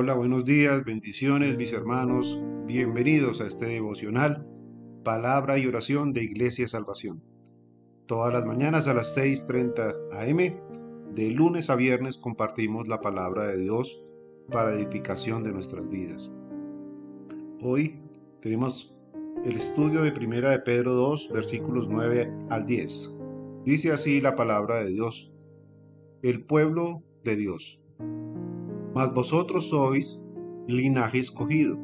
Hola, buenos días, bendiciones mis hermanos, bienvenidos a este devocional, palabra y oración de Iglesia Salvación. Todas las mañanas a las 6.30 am, de lunes a viernes compartimos la palabra de Dios para edificación de nuestras vidas. Hoy tenemos el estudio de Primera de Pedro 2, versículos 9 al 10. Dice así la palabra de Dios. El pueblo de Dios mas vosotros sois linaje escogido,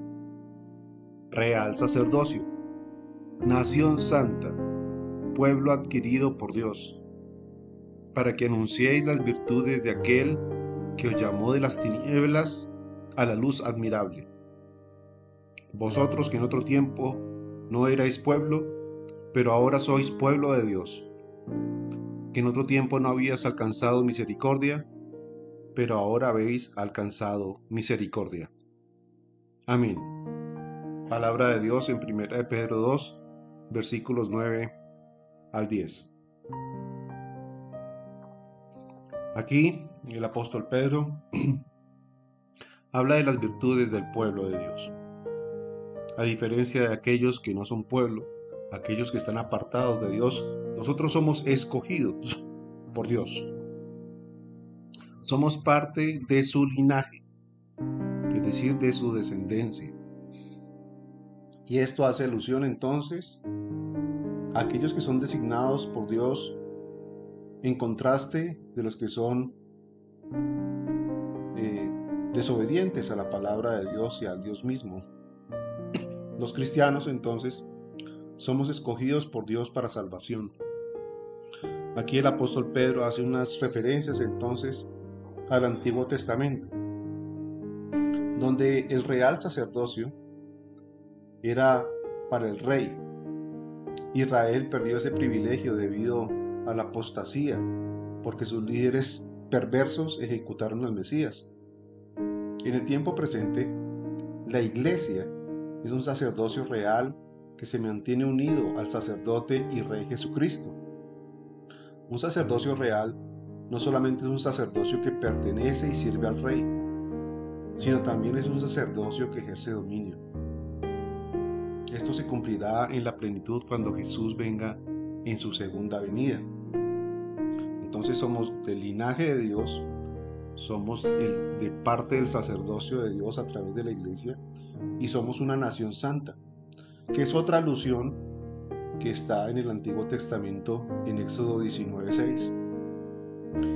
real sacerdocio, nación santa, pueblo adquirido por Dios, para que anunciéis las virtudes de aquel que os llamó de las tinieblas a la luz admirable. Vosotros que en otro tiempo no erais pueblo, pero ahora sois pueblo de Dios, que en otro tiempo no habías alcanzado misericordia, pero ahora habéis alcanzado misericordia. Amén. Palabra de Dios en 1 de Pedro 2, versículos 9 al 10. Aquí el apóstol Pedro habla de las virtudes del pueblo de Dios. A diferencia de aquellos que no son pueblo, aquellos que están apartados de Dios, nosotros somos escogidos por Dios. Somos parte de su linaje, es decir, de su descendencia. Y esto hace alusión entonces a aquellos que son designados por Dios en contraste de los que son eh, desobedientes a la palabra de Dios y al Dios mismo. Los cristianos entonces somos escogidos por Dios para salvación. Aquí el apóstol Pedro hace unas referencias entonces al Antiguo Testamento, donde el real sacerdocio era para el rey. Israel perdió ese privilegio debido a la apostasía, porque sus líderes perversos ejecutaron al Mesías. En el tiempo presente, la iglesia es un sacerdocio real que se mantiene unido al sacerdote y rey Jesucristo. Un sacerdocio real no solamente es un sacerdocio que pertenece y sirve al rey, sino también es un sacerdocio que ejerce dominio. Esto se cumplirá en la plenitud cuando Jesús venga en su segunda venida. Entonces somos del linaje de Dios, somos de parte del sacerdocio de Dios a través de la iglesia y somos una nación santa, que es otra alusión que está en el Antiguo Testamento en Éxodo 19:6.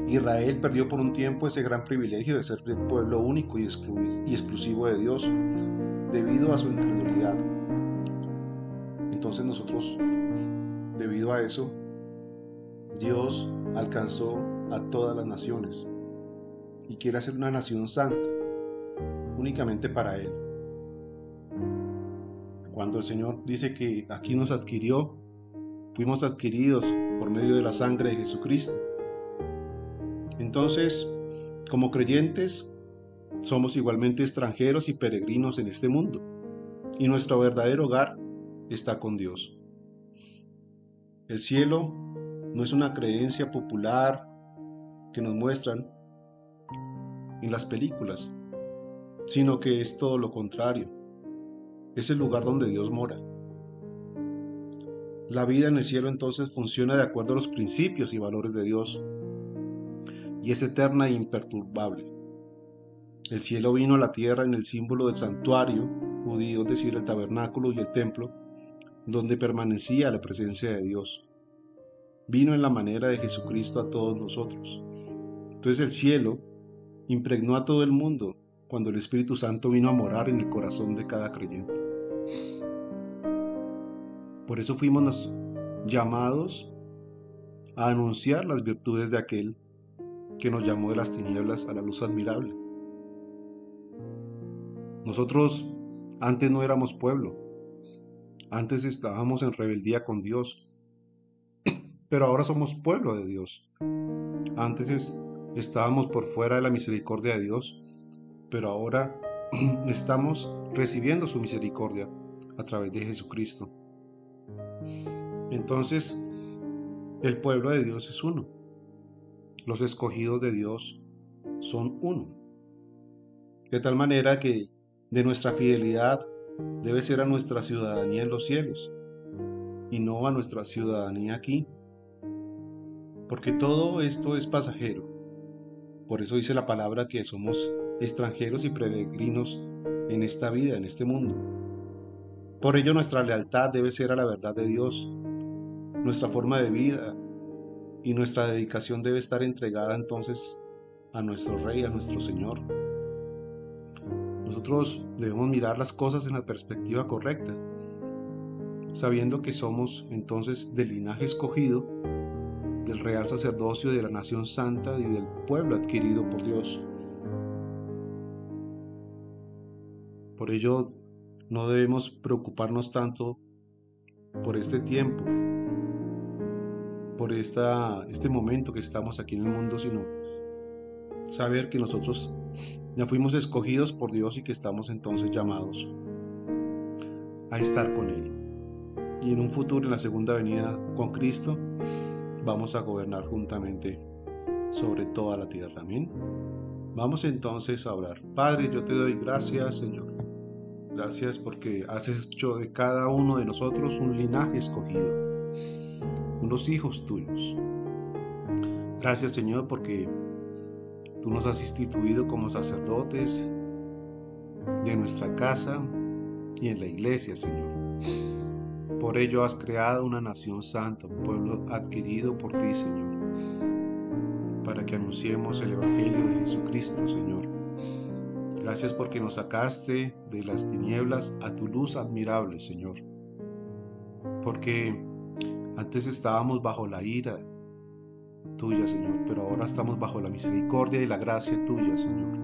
Israel perdió por un tiempo ese gran privilegio de ser el pueblo único y, exclusivo de Dios debido a su incredulidad. Entonces nosotros, debido a eso, Dios alcanzó a todas las naciones y quiere hacer una nación santa, únicamente para Él. Cuando el Señor dice que aquí nos adquirió, fuimos adquiridos por medio de la sangre de Jesucristo. Entonces, como creyentes, somos igualmente extranjeros y peregrinos en este mundo, y nuestro verdadero hogar está con Dios. El cielo no es una creencia popular que nos muestran en las películas, sino que es todo lo contrario. Es el lugar donde Dios mora. La vida en el cielo entonces funciona de acuerdo a los principios y valores de Dios, y es eterna e imperturbable. El cielo vino a la tierra en el símbolo del santuario judío, es decir, el tabernáculo y el templo, donde permanecía la presencia de Dios. Vino en la manera de Jesucristo a todos nosotros. Entonces el cielo impregnó a todo el mundo cuando el Espíritu Santo vino a morar en el corazón de cada creyente. Por eso fuimos llamados a anunciar las virtudes de aquel que nos llamó de las tinieblas a la luz admirable. Nosotros antes no éramos pueblo, antes estábamos en rebeldía con Dios, pero ahora somos pueblo de Dios. Antes estábamos por fuera de la misericordia de Dios, pero ahora estamos recibiendo su misericordia a través de Jesucristo. Entonces, el pueblo de Dios es uno. Los escogidos de Dios son uno. De tal manera que de nuestra fidelidad debe ser a nuestra ciudadanía en los cielos y no a nuestra ciudadanía aquí. Porque todo esto es pasajero. Por eso dice la palabra que somos extranjeros y peregrinos en esta vida, en este mundo. Por ello nuestra lealtad debe ser a la verdad de Dios. Nuestra forma de vida y nuestra dedicación debe estar entregada entonces a nuestro Rey, a nuestro Señor. Nosotros debemos mirar las cosas en la perspectiva correcta, sabiendo que somos entonces del linaje escogido, del real sacerdocio de la nación santa y del pueblo adquirido por Dios. Por ello, no debemos preocuparnos tanto por este tiempo, por este momento que estamos aquí en el mundo, sino saber que nosotros ya fuimos escogidos por Dios y que estamos entonces llamados a estar con Él. Y en un futuro, en la segunda venida con Cristo, vamos a gobernar juntamente sobre toda la tierra. Amén. Vamos entonces a orar. Padre, yo te doy gracias, Señor. Gracias porque has hecho de cada uno de nosotros un linaje escogido, unos hijos tuyos. Gracias, Señor, porque Tú nos has instituido como sacerdotes de nuestra casa y en la iglesia, Señor. Por ello has creado una nación santa, un pueblo adquirido por ti, Señor, para que anunciemos el Evangelio de Jesucristo, Señor. Gracias porque nos sacaste de las tinieblas a tu luz admirable, Señor. Porque antes estábamos bajo la ira tuya, Señor, pero ahora estamos bajo la misericordia y la gracia tuya, Señor.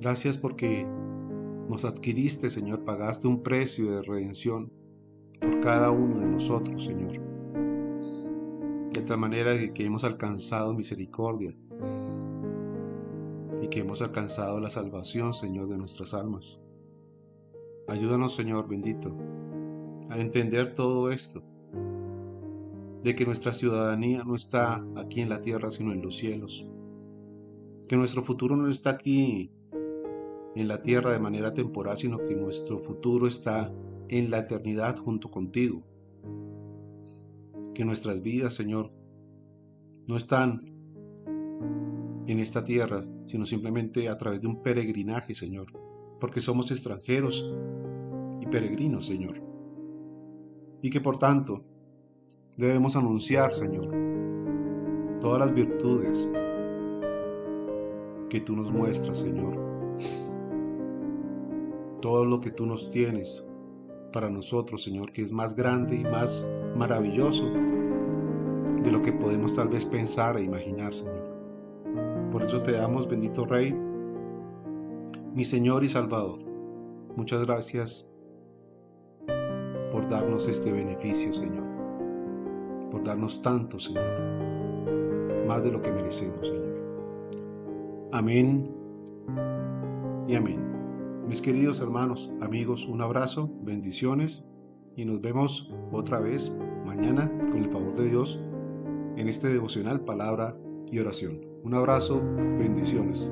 Gracias porque nos adquiriste, Señor, pagaste un precio de redención por cada uno de nosotros, Señor. De tal manera que hemos alcanzado misericordia y que hemos alcanzado la salvación, Señor, de nuestras almas. Ayúdanos, Señor bendito, a entender todo esto de que nuestra ciudadanía no está aquí en la tierra, sino en los cielos. Que nuestro futuro no está aquí en la tierra de manera temporal, sino que nuestro futuro está en la eternidad junto contigo. Que nuestras vidas, Señor, no están en esta tierra, sino simplemente a través de un peregrinaje, Señor, porque somos extranjeros y peregrinos, Señor. Y que por tanto debemos anunciar, Señor, todas las virtudes que tú nos muestras, Señor. Todo lo que tú nos tienes para nosotros, Señor, que es más grande y más maravilloso de lo que podemos tal vez pensar e imaginar, Señor. Por eso te damos, bendito Rey, mi Señor y Salvador. Muchas gracias por darnos este beneficio, Señor por darnos tanto, Señor, más de lo que merecemos, Señor. Amén y amén. Mis queridos hermanos, amigos, un abrazo, bendiciones y nos vemos otra vez mañana con el favor de Dios en este devocional palabra y oración. Un abrazo, bendiciones.